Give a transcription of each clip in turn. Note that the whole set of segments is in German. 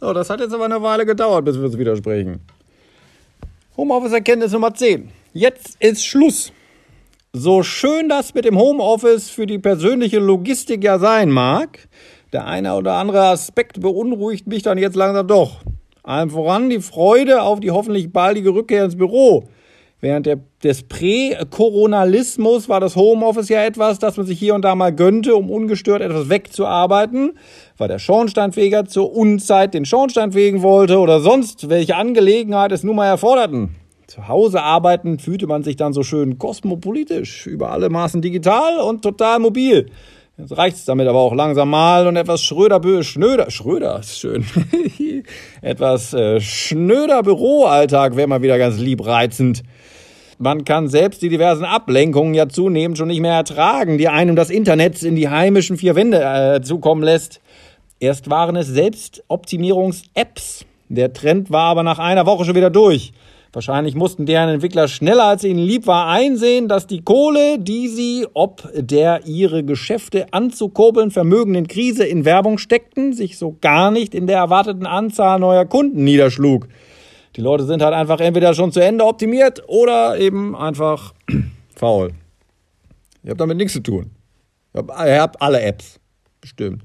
So, das hat jetzt aber eine Weile gedauert, bis wir uns widersprechen. Homeoffice-Erkenntnis Nummer 10. Jetzt ist Schluss. So schön das mit dem Homeoffice für die persönliche Logistik ja sein mag, der eine oder andere Aspekt beunruhigt mich dann jetzt langsam doch. Allem voran die Freude auf die hoffentlich baldige Rückkehr ins Büro. Während der, des Prä-Koronalismus war das Homeoffice ja etwas, das man sich hier und da mal gönnte, um ungestört etwas wegzuarbeiten, weil der Schornsteinfeger zur Unzeit den Schornstein fegen wollte oder sonst welche Angelegenheit es nun mal erforderten. Zu Hause arbeiten fühlte man sich dann so schön kosmopolitisch, über alle Maßen digital und total mobil. Jetzt reicht's damit aber auch langsam mal und etwas Schröder, Schnöder, Schröder ist schön. etwas äh, schnöder Büroalltag wäre mal wieder ganz liebreizend. Man kann selbst die diversen Ablenkungen ja zunehmend schon nicht mehr ertragen, die einem das Internet in die heimischen vier Wände äh, zukommen lässt. Erst waren es Selbstoptimierungs-Apps. Der Trend war aber nach einer Woche schon wieder durch. Wahrscheinlich mussten deren Entwickler schneller als ihnen lieb war einsehen, dass die Kohle, die sie ob der ihre Geschäfte anzukurbeln vermögenden Krise in Werbung steckten, sich so gar nicht in der erwarteten Anzahl neuer Kunden niederschlug. Die Leute sind halt einfach entweder schon zu Ende optimiert oder eben einfach faul. Ihr habt damit nichts zu tun. Ihr habt alle Apps. Bestimmt.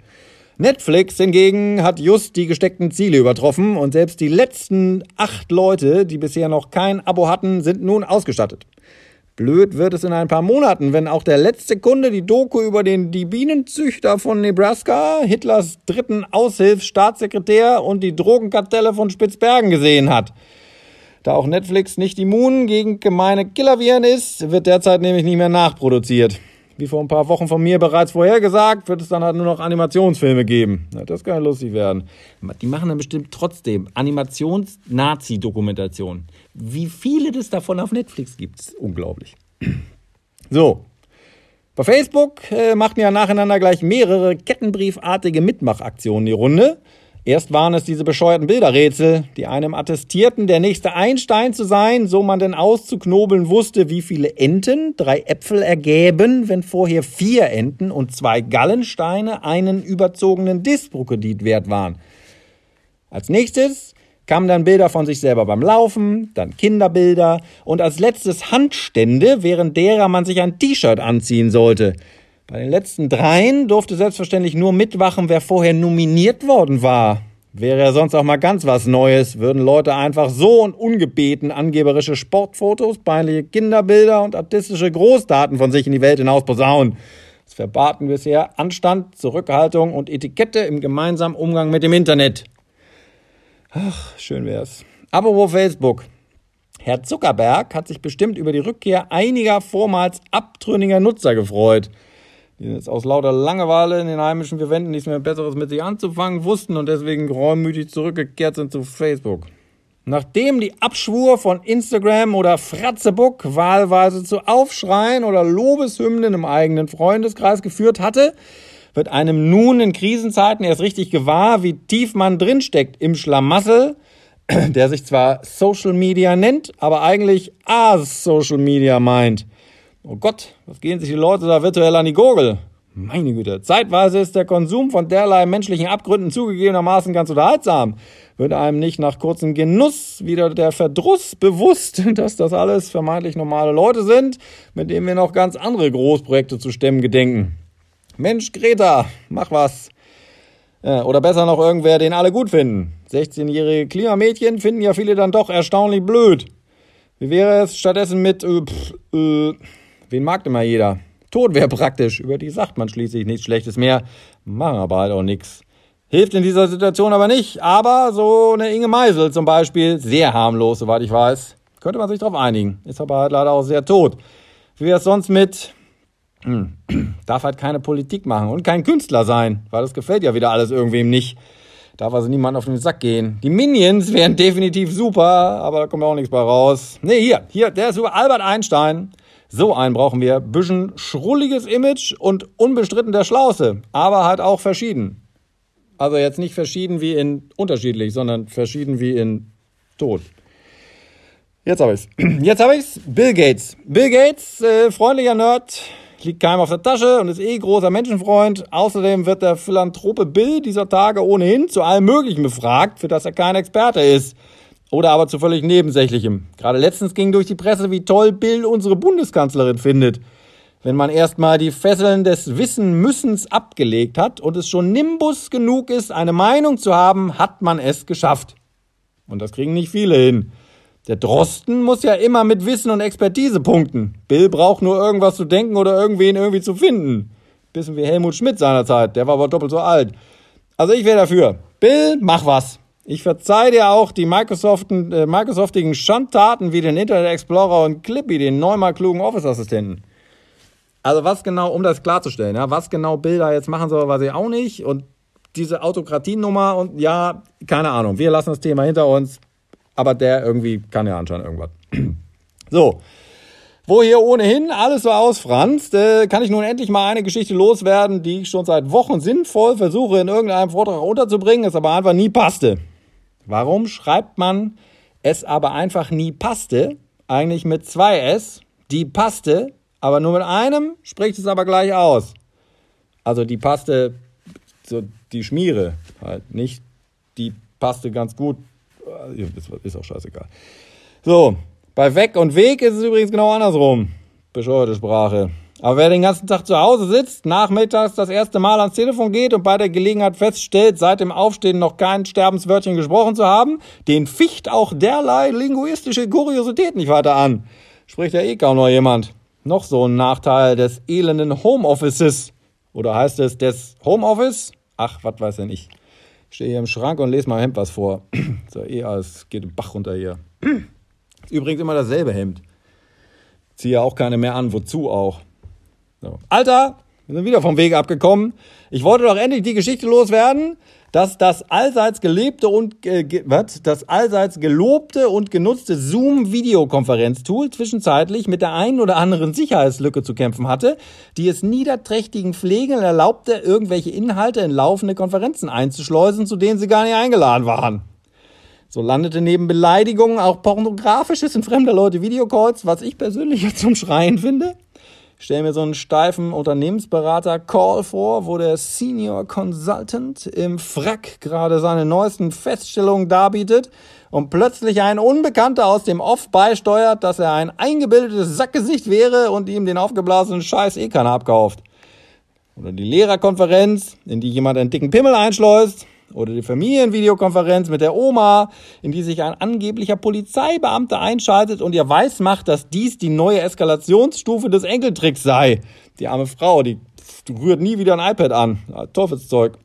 Netflix hingegen hat just die gesteckten Ziele übertroffen und selbst die letzten acht Leute, die bisher noch kein Abo hatten, sind nun ausgestattet. Blöd wird es in ein paar Monaten, wenn auch der letzte Kunde die Doku über den die Bienenzüchter von Nebraska, Hitlers dritten Aushilfsstaatssekretär und die Drogenkartelle von Spitzbergen gesehen hat. Da auch Netflix nicht immun gegen gemeine Killerviren ist, wird derzeit nämlich nicht mehr nachproduziert wie vor ein paar Wochen von mir bereits vorhergesagt, wird es dann halt nur noch Animationsfilme geben. Ja, das kann ja lustig werden. Die machen dann bestimmt trotzdem Animations-Nazi-Dokumentation. Wie viele das davon auf Netflix gibt, ist unglaublich. So. Bei Facebook äh, machten ja nacheinander gleich mehrere kettenbriefartige Mitmachaktionen die Runde. Erst waren es diese bescheuerten Bilderrätsel, die einem attestierten, der nächste Einstein zu sein, so man denn auszuknobeln wusste, wie viele Enten drei Äpfel ergäben, wenn vorher vier Enten und zwei Gallensteine einen überzogenen Disprokodit wert waren. Als nächstes kamen dann Bilder von sich selber beim Laufen, dann Kinderbilder und als letztes Handstände, während derer man sich ein T-Shirt anziehen sollte – bei den letzten dreien durfte selbstverständlich nur mitwachen, wer vorher nominiert worden war. Wäre ja sonst auch mal ganz was Neues, würden Leute einfach so und ungebeten angeberische Sportfotos, peinliche Kinderbilder und artistische Großdaten von sich in die Welt hinaus posaunen. Das verbaten bisher Anstand, Zurückhaltung und Etikette im gemeinsamen Umgang mit dem Internet. Ach, schön wär's. Apropos Facebook. Herr Zuckerberg hat sich bestimmt über die Rückkehr einiger vormals abtrünniger Nutzer gefreut jetzt aus lauter Langeweile in den heimischen vier Wänden nichts mehr Besseres mit sich anzufangen wussten und deswegen reumütig zurückgekehrt sind zu Facebook. Nachdem die Abschwur von Instagram oder Fratzebook wahlweise zu Aufschreien oder Lobeshymnen im eigenen Freundeskreis geführt hatte, wird einem nun in Krisenzeiten erst richtig gewahr, wie tief man drinsteckt im Schlamassel, der sich zwar Social Media nennt, aber eigentlich A-Social Media meint. Oh Gott, was gehen sich die Leute da virtuell an die Gurgel? Meine Güte, zeitweise ist der Konsum von derlei menschlichen Abgründen zugegebenermaßen ganz unterhaltsam. Wird einem nicht nach kurzem Genuss wieder der Verdruss bewusst, dass das alles vermeintlich normale Leute sind, mit denen wir noch ganz andere Großprojekte zu stemmen gedenken. Mensch, Greta, mach was. Oder besser noch irgendwer, den alle gut finden. 16-jährige Klimamädchen finden ja viele dann doch erstaunlich blöd. Wie wäre es stattdessen mit, äh, pff, äh, Wen mag immer jeder? Tod wäre praktisch. Über die sagt man schließlich nichts Schlechtes mehr. Machen aber halt auch nichts. Hilft in dieser Situation aber nicht. Aber so eine Inge Meisel zum Beispiel, sehr harmlos, soweit ich weiß. Könnte man sich darauf einigen. Ist aber halt leider auch sehr tot. Wie wäre es sonst mit, hm, darf halt keine Politik machen und kein Künstler sein, weil das gefällt ja wieder alles irgendwem nicht. Darf also niemand auf den Sack gehen. Die Minions wären definitiv super, aber da kommt auch nichts bei raus. Nee, hier, hier, der ist über Albert Einstein. So einen brauchen wir. Bisschen schrulliges Image und unbestritten der Schlauste, aber halt auch verschieden. Also jetzt nicht verschieden wie in unterschiedlich, sondern verschieden wie in tot. Jetzt habe ich's. Jetzt habe ich's. Bill Gates. Bill Gates, äh, freundlicher Nerd, liegt keinem auf der Tasche und ist eh großer Menschenfreund. Außerdem wird der Philanthrope Bill dieser Tage ohnehin zu allem Möglichen befragt, für das er kein Experte ist. Oder aber zu völlig Nebensächlichem. Gerade letztens ging durch die Presse, wie toll Bill unsere Bundeskanzlerin findet. Wenn man erstmal die Fesseln des Wissen-Müssens abgelegt hat und es schon Nimbus genug ist, eine Meinung zu haben, hat man es geschafft. Und das kriegen nicht viele hin. Der Drosten muss ja immer mit Wissen und Expertise punkten. Bill braucht nur irgendwas zu denken oder irgendwen irgendwie zu finden. Bisschen wie Helmut Schmidt seinerzeit, der war aber doppelt so alt. Also ich wäre dafür. Bill, mach was. Ich verzeih dir auch die Microsoften, äh, Microsoftigen Schandtaten wie den Internet Explorer und Clippy, den neunmal klugen Office-Assistenten. Also was genau, um das klarzustellen, ja, was genau Bill da jetzt machen soll, weiß ich auch nicht. Und diese Autokratienummer und ja, keine Ahnung. Wir lassen das Thema hinter uns aber der irgendwie kann ja anscheinend irgendwas. so. Wo hier ohnehin alles so ausfranst, äh, kann ich nun endlich mal eine Geschichte loswerden, die ich schon seit Wochen sinnvoll versuche in irgendeinem Vortrag unterzubringen, es aber einfach nie passte. Warum schreibt man es aber einfach nie passte, eigentlich mit zwei S, die passte, aber nur mit einem spricht es aber gleich aus. Also die passte, so die Schmiere, halt nicht die passte ganz gut ist auch scheißegal. So, bei Weg und Weg ist es übrigens genau andersrum. Bescheuerte Sprache. Aber wer den ganzen Tag zu Hause sitzt, nachmittags das erste Mal ans Telefon geht und bei der Gelegenheit feststellt, seit dem Aufstehen noch kein Sterbenswörtchen gesprochen zu haben, den ficht auch derlei linguistische Kuriosität nicht weiter an. Spricht ja eh kaum noch jemand. Noch so ein Nachteil des elenden Homeoffices. Oder heißt es des Homeoffice? Ach, was weiß denn ich stehe hier im Schrank und lese mal Hemd was vor. so, eh alles geht im Bach runter hier. Übrigens immer dasselbe Hemd. Ziehe auch keine mehr an, wozu auch. So. Alter, wir sind wieder vom Weg abgekommen. Ich wollte doch endlich die Geschichte loswerden, dass das allseits gelebte und äh, ge, was? das allseits gelobte und genutzte Zoom Videokonferenztool zwischenzeitlich mit der einen oder anderen Sicherheitslücke zu kämpfen hatte, die es niederträchtigen Pflegern erlaubte, irgendwelche Inhalte in laufende Konferenzen einzuschleusen, zu denen sie gar nicht eingeladen waren. So landete neben Beleidigungen auch pornografisches in fremder Leute Videocalls, was ich persönlich zum Schreien finde stelle mir so einen steifen Unternehmensberater-Call vor, wo der Senior Consultant im Frack gerade seine neuesten Feststellungen darbietet und plötzlich ein Unbekannter aus dem Off beisteuert, dass er ein eingebildetes Sackgesicht wäre und ihm den aufgeblasenen Scheiß eh keiner abkauft. Oder die Lehrerkonferenz, in die jemand einen dicken Pimmel einschleust oder die Familienvideokonferenz mit der Oma, in die sich ein angeblicher Polizeibeamter einschaltet und ihr weismacht, dass dies die neue Eskalationsstufe des Enkeltricks sei. Die arme Frau, die rührt nie wieder ein iPad an. Teufelszeug.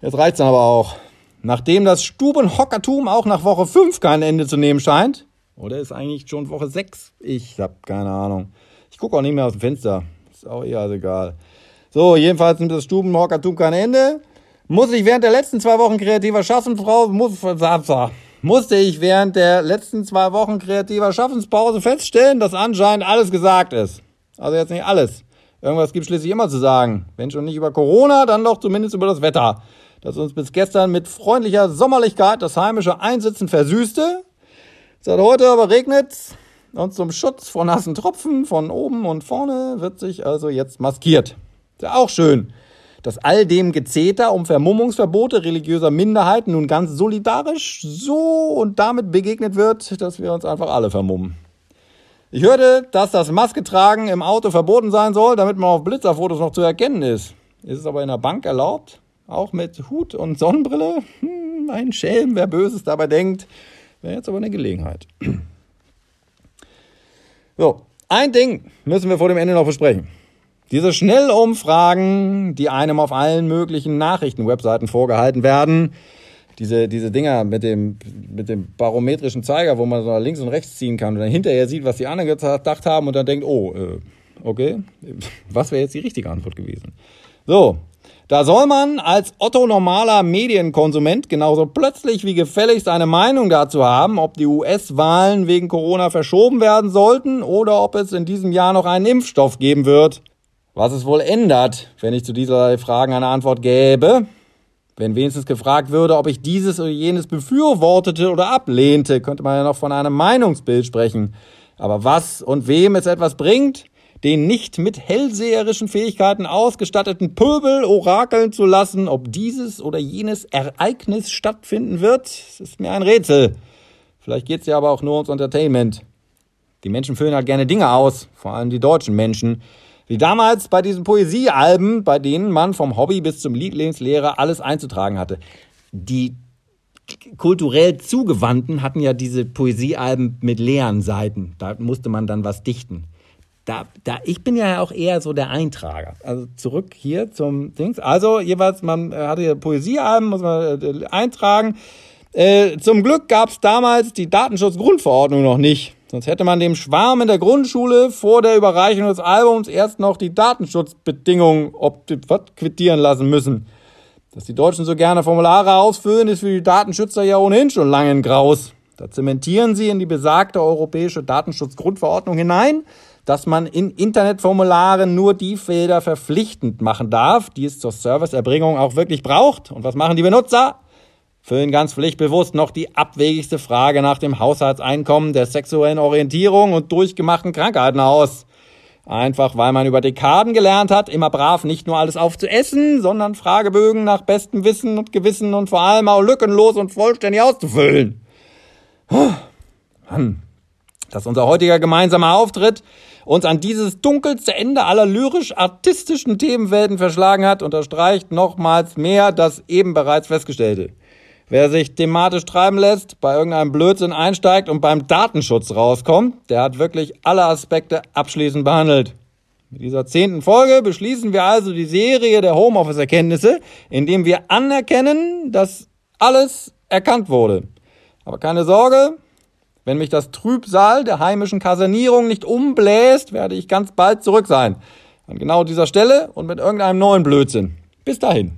Jetzt reicht's aber auch. Nachdem das Stubenhockertum auch nach Woche 5 kein Ende zu nehmen scheint, oder ist eigentlich schon Woche 6? Ich hab keine Ahnung. Ich gucke auch nicht mehr aus dem Fenster. Ist auch eher egal. So, jedenfalls nimmt das Stubenhockertum kein Ende. Muss ich während der letzten zwei Wochen kreativer Schaffensfrau, muss, musste ich während der letzten zwei Wochen kreativer Schaffenspause feststellen, dass anscheinend alles gesagt ist. Also jetzt nicht alles. Irgendwas gibt schließlich immer zu sagen. Wenn schon nicht über Corona, dann doch zumindest über das Wetter, das uns bis gestern mit freundlicher Sommerlichkeit das heimische Einsitzen versüßte. Seit heute aber regnet und zum Schutz vor nassen Tropfen von oben und vorne wird sich also jetzt maskiert. Ist ja auch schön dass all dem Gezeter um Vermummungsverbote religiöser Minderheiten nun ganz solidarisch so und damit begegnet wird, dass wir uns einfach alle vermummen. Ich hörte, dass das Masketragen im Auto verboten sein soll, damit man auf Blitzerfotos noch zu erkennen ist. Ist es aber in der Bank erlaubt? Auch mit Hut und Sonnenbrille? Hm, ein Schelm, wer Böses dabei denkt. Wäre jetzt aber eine Gelegenheit. So, ein Ding müssen wir vor dem Ende noch besprechen. Diese Schnellumfragen, die einem auf allen möglichen Nachrichtenwebseiten vorgehalten werden, diese, diese Dinger mit dem, mit dem barometrischen Zeiger, wo man so links und rechts ziehen kann und dann hinterher sieht, was die anderen gedacht haben und dann denkt, oh, äh, okay, was wäre jetzt die richtige Antwort gewesen? So, da soll man als Otto normaler Medienkonsument genauso plötzlich wie gefälligst eine Meinung dazu haben, ob die US-Wahlen wegen Corona verschoben werden sollten oder ob es in diesem Jahr noch einen Impfstoff geben wird was es wohl ändert, wenn ich zu dieser Fragen eine Antwort gäbe. Wenn wenigstens gefragt würde, ob ich dieses oder jenes befürwortete oder ablehnte, könnte man ja noch von einem Meinungsbild sprechen. Aber was und wem es etwas bringt, den nicht mit hellseherischen Fähigkeiten ausgestatteten Pöbel orakeln zu lassen, ob dieses oder jenes Ereignis stattfinden wird, ist mir ein Rätsel. Vielleicht geht's ja aber auch nur ums Entertainment. Die Menschen füllen halt gerne Dinge aus, vor allem die deutschen Menschen. Wie damals bei diesen Poesiealben, bei denen man vom Hobby bis zum Lieblingslehrer alles einzutragen hatte. Die kulturell Zugewandten hatten ja diese Poesiealben mit leeren Seiten. Da musste man dann was dichten. Da, da, ich bin ja auch eher so der Eintrager. Also zurück hier zum Dings. Also jeweils, man hatte ja Poesiealben, muss man äh, eintragen. Äh, zum Glück gab es damals die Datenschutzgrundverordnung noch nicht. Sonst hätte man dem Schwarm in der Grundschule vor der Überreichung des Albums erst noch die Datenschutzbedingungen quittieren lassen müssen. Dass die Deutschen so gerne Formulare ausfüllen, ist für die Datenschützer ja ohnehin schon lange ein Graus. Da zementieren sie in die besagte europäische Datenschutzgrundverordnung hinein, dass man in Internetformularen nur die Felder verpflichtend machen darf, die es zur Serviceerbringung auch wirklich braucht. Und was machen die Benutzer? Füllen ganz pflichtbewusst noch die abwegigste Frage nach dem Haushaltseinkommen, der sexuellen Orientierung und durchgemachten Krankheiten aus. Einfach weil man über Dekaden gelernt hat, immer brav nicht nur alles aufzuessen, sondern Fragebögen nach bestem Wissen und Gewissen und vor allem auch lückenlos und vollständig auszufüllen. Mann, dass unser heutiger gemeinsamer Auftritt uns an dieses dunkelste Ende aller lyrisch-artistischen Themenwelten verschlagen hat, unterstreicht nochmals mehr das eben bereits Festgestellte. Wer sich thematisch treiben lässt, bei irgendeinem Blödsinn einsteigt und beim Datenschutz rauskommt, der hat wirklich alle Aspekte abschließend behandelt. Mit dieser zehnten Folge beschließen wir also die Serie der Homeoffice-Erkenntnisse, indem wir anerkennen, dass alles erkannt wurde. Aber keine Sorge, wenn mich das Trübsal der heimischen Kasernierung nicht umbläst, werde ich ganz bald zurück sein. An genau dieser Stelle und mit irgendeinem neuen Blödsinn. Bis dahin.